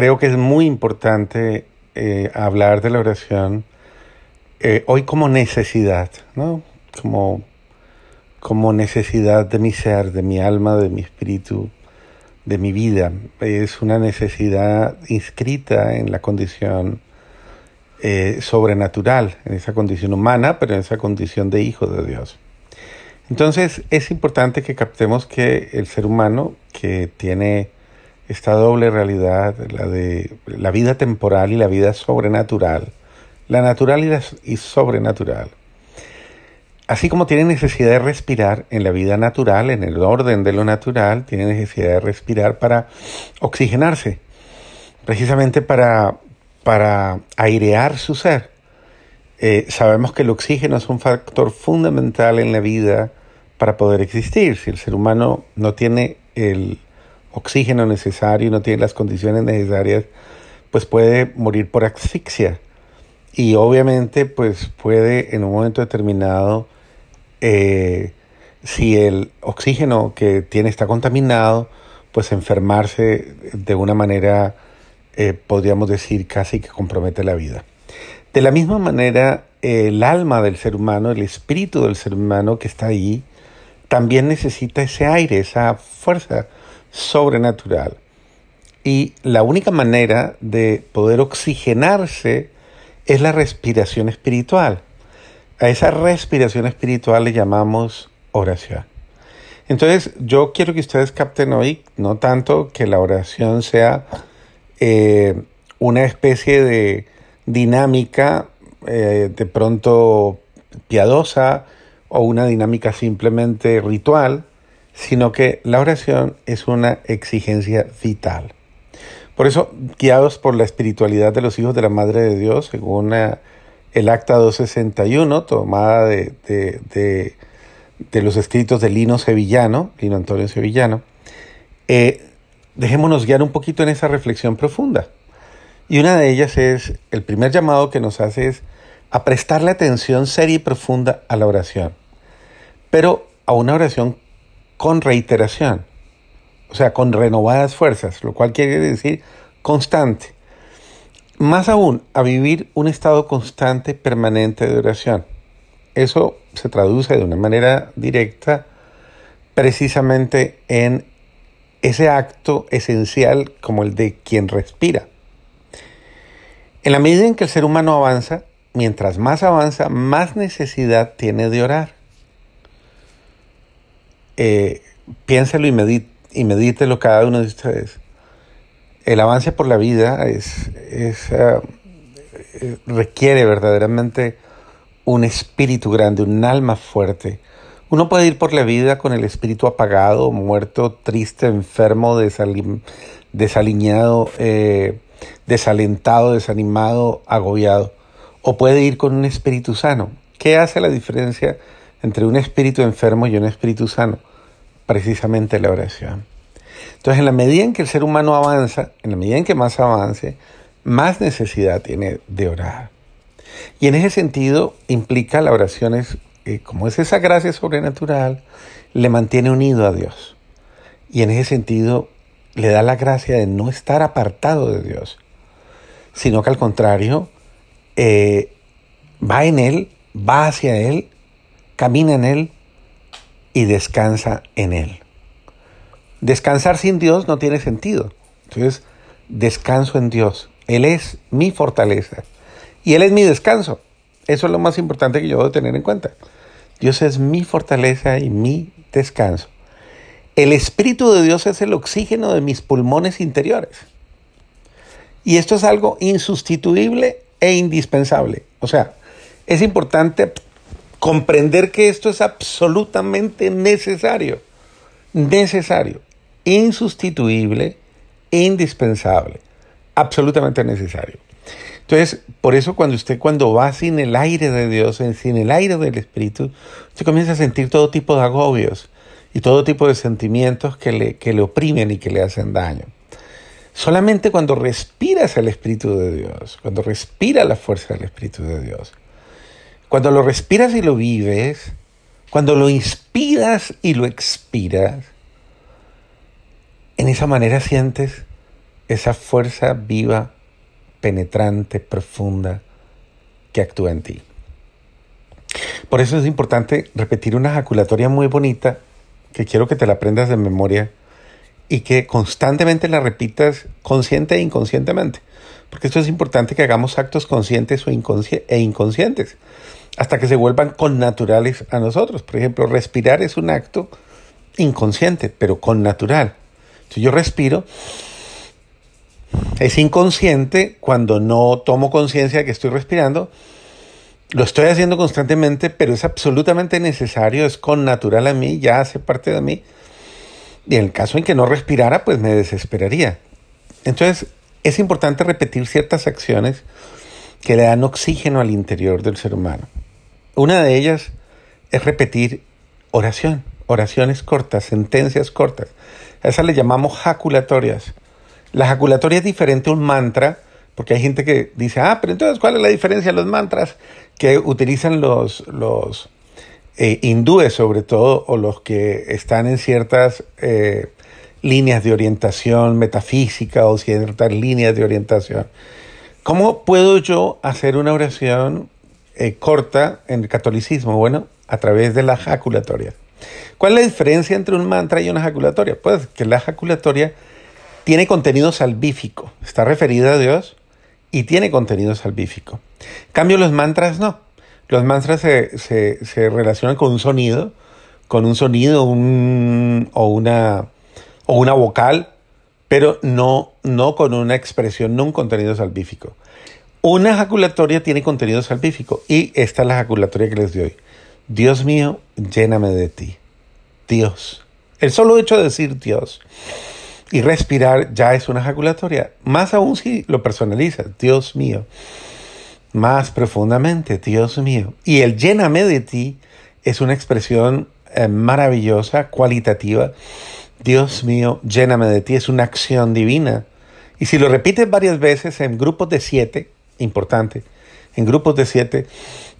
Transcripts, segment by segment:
creo que es muy importante eh, hablar de la oración eh, hoy como necesidad, ¿no? Como, como necesidad de mi ser, de mi alma, de mi espíritu, de mi vida. Es una necesidad inscrita en la condición eh, sobrenatural, en esa condición humana, pero en esa condición de hijo de Dios. Entonces es importante que captemos que el ser humano que tiene esta doble realidad, la de la vida temporal y la vida sobrenatural, la natural y, la, sobrenatural, así como tiene necesidad de respirar en la vida natural, en el orden de lo natural, tiene necesidad de respirar para oxigenarse, precisamente para para airear su ser. Eh, sabemos que el oxígeno es un factor fundamental en la vida para poder existir. Si el ser humano no tiene el oxígeno necesario, no tiene las condiciones necesarias, pues puede morir por asfixia. Y obviamente, pues puede en un momento determinado, eh, si el oxígeno que tiene está contaminado, pues enfermarse de una manera eh, podríamos decir, casi que compromete la vida. De la misma manera, el alma del ser humano, el espíritu del ser humano que está ahí, también necesita ese aire, esa fuerza sobrenatural. Y la única manera de poder oxigenarse es la respiración espiritual. A esa respiración espiritual le llamamos oración. Entonces, yo quiero que ustedes capten hoy, no tanto que la oración sea eh, una especie de dinámica eh, de pronto piadosa o una dinámica simplemente ritual, sino que la oración es una exigencia vital. Por eso, guiados por la espiritualidad de los hijos de la Madre de Dios, según el Acta 261, tomada de, de, los escritos de Lino Sevillano, Lino Antonio Sevillano, eh, dejémonos guiar un poquito en esa reflexión profunda. Y una de ellas es, el primer llamado que nos hace es a prestarle atención seria y profunda a la oración, pero a una oración con reiteración, o sea, con renovadas fuerzas, lo cual quiere decir constante. Más aún, a vivir un estado constante, permanente de oración. Eso se traduce de una manera directa precisamente en ese acto esencial como el de quien respira. En la medida en que el ser humano avanza, mientras más avanza, más necesidad tiene de orar. Eh, piénselo y, y medítelo cada uno de ustedes. El avance por la vida es, es eh, requiere verdaderamente un espíritu grande, un alma fuerte, uno puede ir por la vida con el espíritu apagado, muerto, triste, enfermo, desaliñado, eh, desalentado, desanimado, agobiado. O puede ir con un espíritu sano. ¿Qué hace la diferencia entre un espíritu enfermo y un espíritu sano? Precisamente la oración. Entonces, en la medida en que el ser humano avanza, en la medida en que más avance, más necesidad tiene de orar. Y en ese sentido implica la oración es como es esa gracia sobrenatural, le mantiene unido a Dios. Y en ese sentido le da la gracia de no estar apartado de Dios, sino que al contrario, eh, va en Él, va hacia Él, camina en Él y descansa en Él. Descansar sin Dios no tiene sentido. Entonces, descanso en Dios. Él es mi fortaleza y Él es mi descanso. Eso es lo más importante que yo debo tener en cuenta. Dios es mi fortaleza y mi descanso. El Espíritu de Dios es el oxígeno de mis pulmones interiores. Y esto es algo insustituible e indispensable. O sea, es importante comprender que esto es absolutamente necesario. Necesario. Insustituible, indispensable. Absolutamente necesario. Entonces, por eso cuando usted cuando va sin el aire de Dios, sin el aire del Espíritu, usted comienza a sentir todo tipo de agobios y todo tipo de sentimientos que le, que le oprimen y que le hacen daño. Solamente cuando respiras el Espíritu de Dios, cuando respiras la fuerza del Espíritu de Dios, cuando lo respiras y lo vives, cuando lo inspiras y lo expiras, en esa manera sientes esa fuerza viva, penetrante, profunda que actúa en ti. Por eso es importante repetir una ejaculatoria muy bonita, que quiero que te la aprendas de memoria y que constantemente la repitas consciente e inconscientemente. Porque esto es importante que hagamos actos conscientes o e inconscientes hasta que se vuelvan connaturales a nosotros. Por ejemplo, respirar es un acto inconsciente, pero connatural. Si yo respiro, es inconsciente cuando no tomo conciencia de que estoy respirando. Lo estoy haciendo constantemente, pero es absolutamente necesario, es connatural a mí, ya hace parte de mí. Y en el caso en que no respirara, pues me desesperaría. Entonces, es importante repetir ciertas acciones que le dan oxígeno al interior del ser humano. Una de ellas es repetir oración, oraciones cortas, sentencias cortas. A esas le llamamos jaculatorias. La jaculatoria es diferente a un mantra, porque hay gente que dice, ah, pero entonces, ¿cuál es la diferencia de los mantras que utilizan los, los eh, hindúes, sobre todo, o los que están en ciertas eh, líneas de orientación metafísica o ciertas líneas de orientación? ¿Cómo puedo yo hacer una oración eh, corta en el catolicismo? Bueno, a través de la jaculatoria. ¿Cuál es la diferencia entre un mantra y una jaculatoria? Pues que la jaculatoria tiene contenido salvífico, está referida a Dios y tiene contenido salvífico. Cambio, los mantras no. Los mantras se, se, relacionan con un sonido, con un sonido un, o, una, o una vocal, pero no, no con una expresión, no un contenido salvífico. Una ejaculatoria tiene contenido salvífico y esta es la ejaculatoria que les doy. Dios mío, lléname de ti. Dios. El solo hecho de decir Dios y respirar ya es una ejaculatoria. Más aún si lo personaliza, Dios mío. Más profundamente, Dios mío. Y el lléname de ti es una expresión eh, maravillosa, cualitativa. Dios mío, lléname de ti es una acción divina. Y si lo repites varias veces en grupos de siete, importante, en grupos de siete,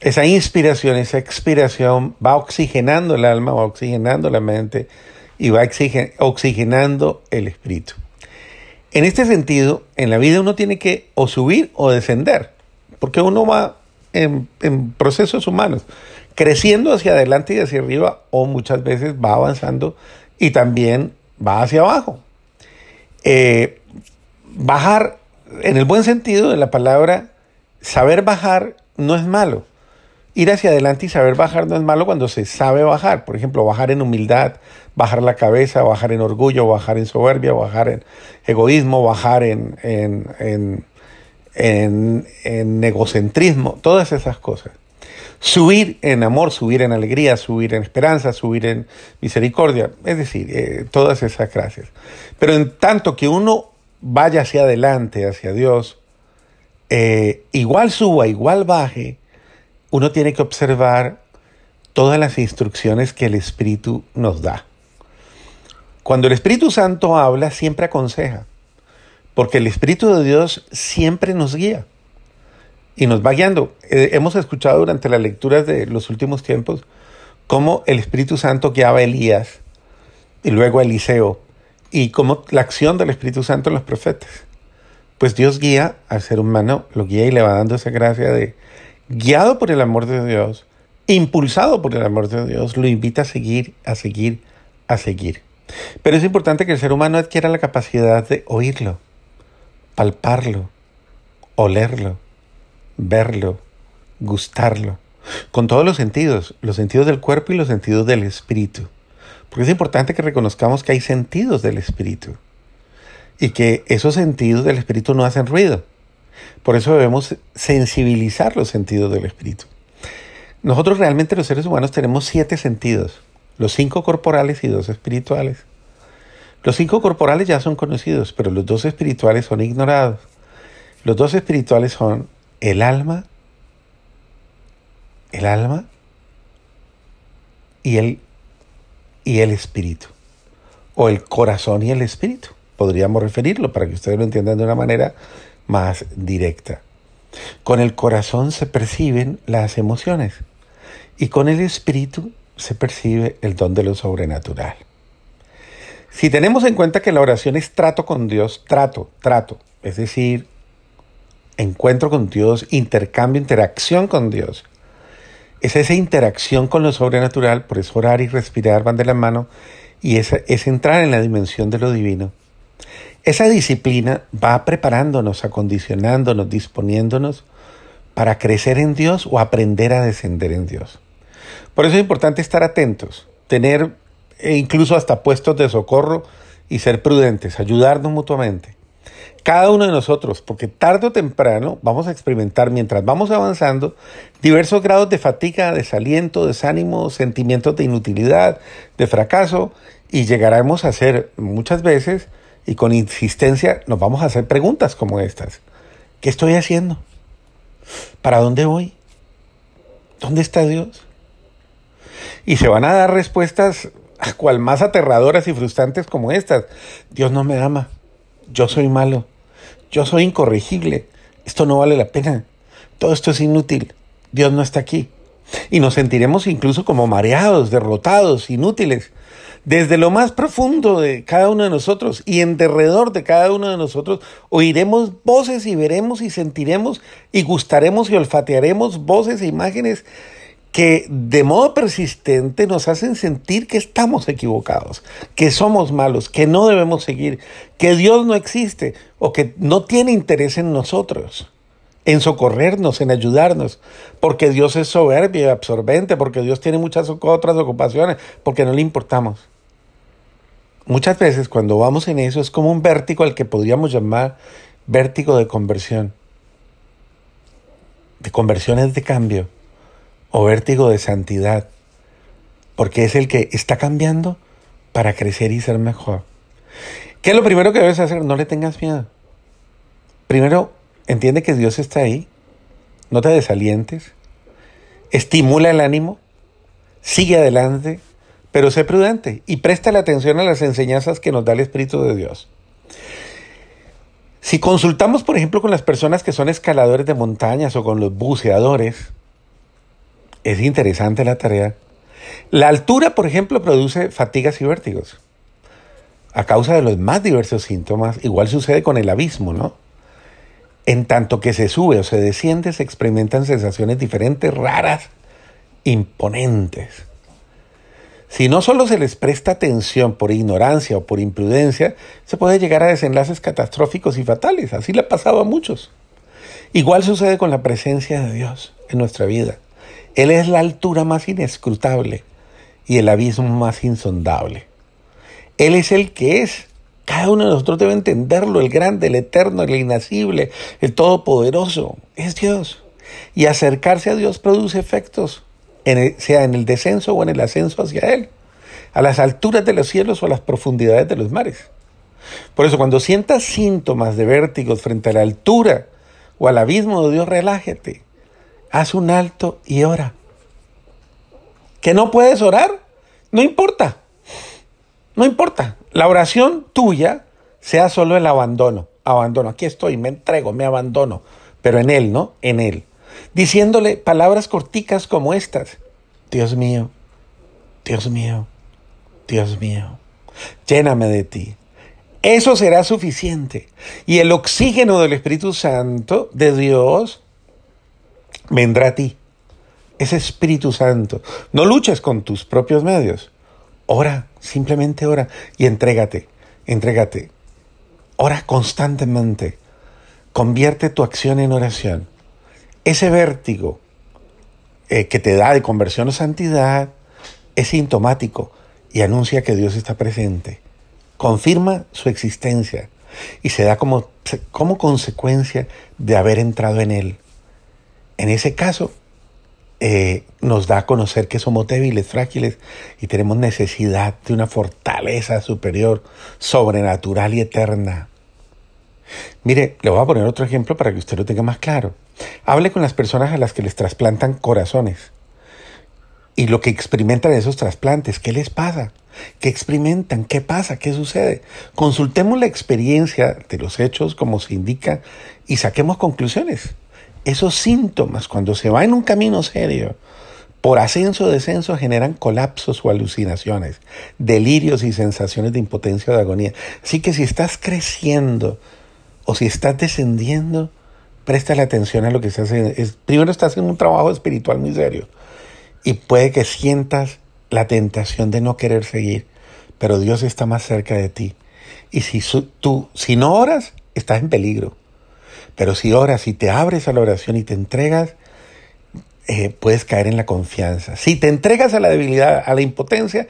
esa inspiración, esa expiración va oxigenando el alma, va oxigenando la mente, y va oxigenando el espíritu. En este sentido, en la vida uno tiene que o subir o descender, porque uno va en, procesos humanos, creciendo hacia adelante y hacia arriba, o muchas veces va avanzando y también va hacia abajo. Eh, bajar, en el buen sentido de la palabra, saber bajar no es malo ir hacia adelante y saber bajar no es malo cuando se sabe bajar. Por ejemplo, bajar en humildad, bajar la cabeza, bajar en orgullo, bajar en soberbia, bajar en egoísmo, bajar en, en, en, egocentrismo, todas esas cosas. Subir en amor, subir en alegría, subir en esperanza, subir en misericordia, es decir, eh, todas esas gracias. Pero en tanto que uno vaya hacia adelante, hacia Dios, eh, igual suba, igual baje, uno tiene que observar todas las instrucciones que el Espíritu nos da. Cuando el Espíritu Santo habla, siempre aconseja, porque el Espíritu de Dios siempre nos guía y nos va guiando. Eh, hemos escuchado durante las lecturas de los últimos tiempos cómo el Espíritu Santo guiaba a Elías y luego a Eliseo y cómo la acción del Espíritu Santo en los profetas. Pues Dios guía al ser humano, lo guía y le va dando esa gracia de guiado por el amor de Dios, impulsado por el amor de Dios, lo invita a seguir, a seguir, a seguir. Pero es importante que el ser humano adquiera la capacidad de oírlo, palparlo, olerlo, verlo, gustarlo, con todos los sentidos, los sentidos del cuerpo y los sentidos del espíritu. Porque es importante que reconozcamos que hay sentidos del espíritu y que esos sentidos del espíritu no hacen ruido. Por eso debemos sensibilizar los sentidos del espíritu. Nosotros realmente los seres humanos tenemos siete sentidos, los cinco corporales y dos espirituales. Los cinco corporales ya son conocidos, pero los dos espirituales son ignorados. Los dos espirituales son el alma, el alma y el, y el espíritu, o el corazón y el espíritu. Podríamos referirlo para que ustedes lo entiendan de una manera más directa. Con el corazón se perciben las emociones y con el espíritu se percibe el don de lo sobrenatural. Si tenemos en cuenta que la oración es trato con Dios, trato, trato, es decir, encuentro con Dios, intercambio, interacción con Dios. Es esa interacción con lo sobrenatural, por eso orar y respirar van de la mano, y es, es entrar en la dimensión de lo divino. Esa disciplina va preparándonos, acondicionándonos, disponiéndonos para crecer en Dios o aprender a descender en Dios. Por eso es importante estar atentos, tener e incluso hasta puestos de socorro y ser prudentes, ayudarnos mutuamente. Cada uno de nosotros, porque tarde o temprano vamos a experimentar mientras vamos avanzando diversos grados de fatiga, desaliento, desánimo, sentimientos de inutilidad, de fracaso, y llegaremos a hacer muchas veces y con insistencia nos vamos a hacer preguntas como estas. ¿Qué estoy haciendo? ¿Para dónde voy? ¿Dónde está Dios? Y se van a dar respuestas cual más aterradoras y frustrantes como estas. Dios no me ama. Yo soy malo. Yo soy incorregible. Esto no vale la pena. Todo esto es inútil. Dios no está aquí. Y nos sentiremos incluso como mareados, derrotados, inútiles. Desde lo más profundo de cada uno de nosotros y en derredor de cada uno de nosotros oiremos voces y veremos y sentiremos y gustaremos y olfatearemos voces e imágenes que de modo persistente nos hacen sentir que estamos equivocados, que somos malos, que no debemos seguir, que Dios no existe o que no tiene interés en nosotros, en socorrernos, en ayudarnos, porque Dios es soberbio y absorbente, porque Dios tiene muchas otras ocupaciones, porque no le importamos. Muchas veces cuando vamos en eso es como un vértigo al que podríamos llamar vértigo de conversión, de conversiones de cambio o vértigo de santidad, porque es el que está cambiando para crecer y ser mejor. ¿Qué es lo primero que debes hacer? No le tengas miedo. Primero, entiende que Dios está ahí, no te desalientes, estimula el ánimo, sigue adelante, pero sé prudente y presta la atención a las enseñanzas que nos da el Espíritu de Dios. Si consultamos, por ejemplo, con las personas que son escaladores de montañas o con los buceadores, es interesante la tarea. La altura, por ejemplo, produce fatigas y vértigos. A causa de los más diversos síntomas, igual sucede con el abismo, ¿no? En tanto que se sube o se desciende, se experimentan sensaciones diferentes, raras, imponentes. Si no solo se les presta atención por ignorancia o por imprudencia, se puede llegar a desenlaces catastróficos y fatales. Así le ha pasado a muchos. Igual sucede con la presencia de Dios en nuestra vida. Él es la altura más inescrutable y el abismo más insondable. Él es el que es. Cada uno de nosotros debe entenderlo, el grande, el eterno, el inacible, el todopoderoso. Es Dios. Y acercarse a Dios produce efectos, sea en el descenso o en el ascenso hacia Él, a las alturas de los cielos o a las profundidades de los mares. Por eso cuando sientas síntomas de vértigos frente a la altura o al abismo de Dios, relájate haz un alto y ora. ¿Que no puedes orar? No importa. No importa. La oración tuya sea solo el abandono. Abandono. Aquí estoy, me entrego, me abandono. Pero en Él, ¿no? En Él. Diciéndole palabras corticas como estas. Dios mío, Dios mío, Dios mío, lléname de ti. Eso será suficiente. Y el oxígeno del Espíritu Santo de Dios vendrá a ti. Ese Espíritu Santo. No luches con tus propios medios. Ora, simplemente ora y entrégate, entrégate. Ora constantemente. Convierte tu acción en oración. Ese vértigo eh, que te da de conversión o santidad es sintomático y anuncia que Dios está presente. Confirma su existencia y se da como, como consecuencia de haber entrado en Él. En ese caso, eh, nos da a conocer que somos débiles, frágiles y tenemos necesidad de una fortaleza superior, sobrenatural y eterna. Mire, le voy a poner otro ejemplo para que usted lo tenga más claro. Hable con las personas a las que les trasplantan corazones y lo que experimentan esos trasplantes. ¿Qué les pasa? ¿Qué experimentan? ¿Qué pasa? ¿Qué sucede? Consultemos la experiencia de los hechos como se indica y saquemos conclusiones esos síntomas, cuando se va en un camino serio, por ascenso o descenso generan colapsos o alucinaciones, delirios y sensaciones de impotencia o de agonía. Así que si estás creciendo o si estás descendiendo, presta la atención a lo que estás haciendo. primero estás haciendo un trabajo espiritual muy serio y puede que sientas la tentación de no querer seguir, pero Dios está más cerca de ti. Y si tú, si no oras, estás en peligro. Pero si oras y te abres a la oración y te entregas, eh, puedes caer en la confianza. Si te entregas a la debilidad, a la impotencia,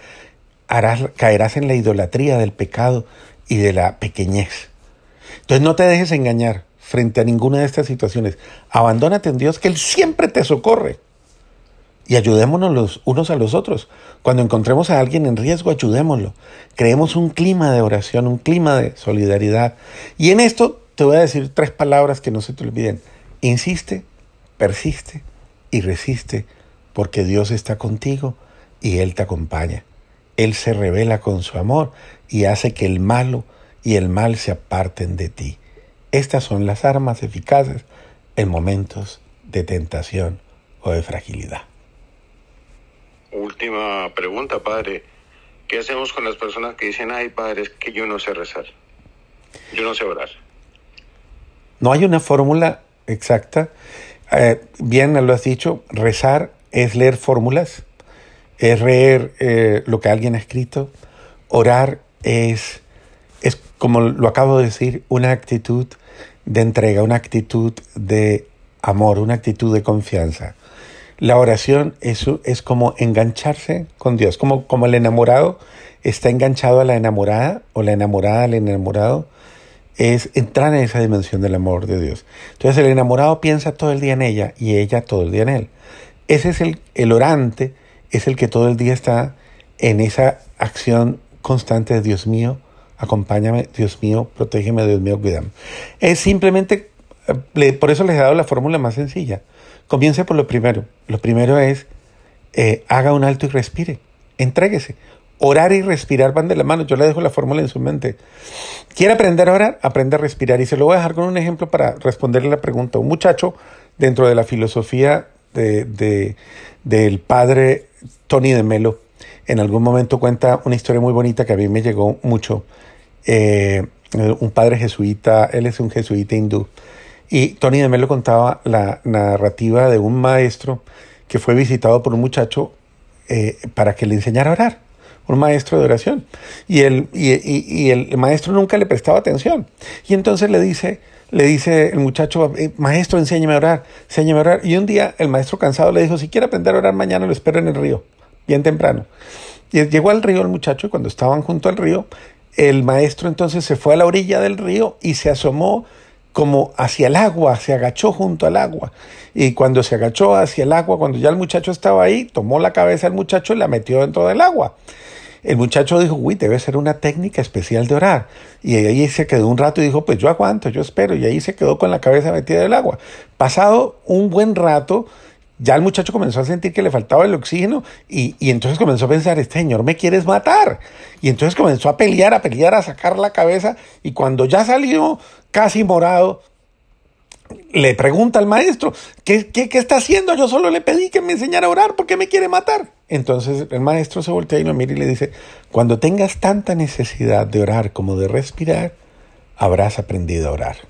harás, caerás en la idolatría del pecado y de la pequeñez. Entonces no te dejes engañar frente a ninguna de estas situaciones. Abandónate en Dios, que Él siempre te socorre. Y ayudémonos los unos a los otros. Cuando encontremos a alguien en riesgo, ayudémoslo. Creemos un clima de oración, un clima de solidaridad. Y en esto te voy a decir tres palabras que no se te olviden. Insiste, persiste y resiste, porque Dios está contigo y Él te acompaña. Él se revela con su amor y hace que el malo y el mal se aparten de ti. Estas son las armas eficaces en momentos de tentación o de fragilidad. Última pregunta, padre. ¿Qué hacemos con las personas que dicen, ay, padre, es que yo no sé rezar? Yo no sé orar. No hay una fórmula exacta. Eh, bien lo has dicho, rezar es leer fórmulas, es leer eh, lo que alguien ha escrito. Orar es, es, como lo acabo de decir, una actitud de entrega, una actitud de amor, una actitud de confianza. La oración es, es como engancharse con Dios, como, como el enamorado está enganchado a la enamorada o la enamorada al enamorado, es entrar en esa dimensión del amor de Dios. Entonces el enamorado piensa todo el día en ella y ella todo el día en él. Ese es el, el orante, es el que todo el día está en esa acción constante de Dios mío, acompáñame, Dios mío, protégeme, Dios mío, cuídame. Es simplemente, por eso les he dado la fórmula más sencilla. Comience por lo primero. Lo primero es, eh, haga un alto y respire. Entréguese. Orar y respirar van de la mano. Yo le dejo la fórmula en su mente. ¿Quiere aprender a orar? Aprende a respirar. Y se lo voy a dejar con un ejemplo para responderle la pregunta. Un muchacho, dentro de la filosofía de, del padre Tony de Melo, en algún momento cuenta una historia muy bonita que a mí me llegó mucho. Eh, un padre jesuita, él es un jesuita hindú, y Tony de Melo contaba la narrativa de un maestro que fue visitado por un muchacho eh, para que le enseñara a orar, un maestro de oración. Y el, y, el maestro nunca le prestaba atención. Y entonces le dice, le dice el muchacho, eh, maestro, enséñame a orar, enséñame a orar. Y un día el maestro cansado le dijo, si quiere aprender a orar mañana, lo espero en el río, bien temprano. Y llegó al río el muchacho y cuando estaban junto al río, el maestro entonces se fue a la orilla del río y se asomó como hacia el agua, se agachó junto al agua. Y cuando se agachó hacia el agua, cuando ya el muchacho estaba ahí, tomó la cabeza del muchacho y la metió dentro del agua. El muchacho dijo, uy, debe ser una técnica especial de orar. Y ahí se quedó un rato y dijo, pues yo aguanto, yo espero. Y ahí se quedó con la cabeza metida del agua. Pasado un buen rato, ya el muchacho comenzó a sentir que le faltaba el oxígeno y, y, entonces comenzó a pensar, este señor me quieres matar. Y entonces comenzó a pelear, a pelear, a sacar la cabeza y cuando ya salió casi morado, le pregunta al maestro, ¿qué, qué, qué está haciendo? Yo solo le pedí que me enseñara a orar porque me quiere matar. Entonces el maestro se voltea y lo mira y le dice, cuando tengas tanta necesidad de orar como de respirar, habrás aprendido a orar.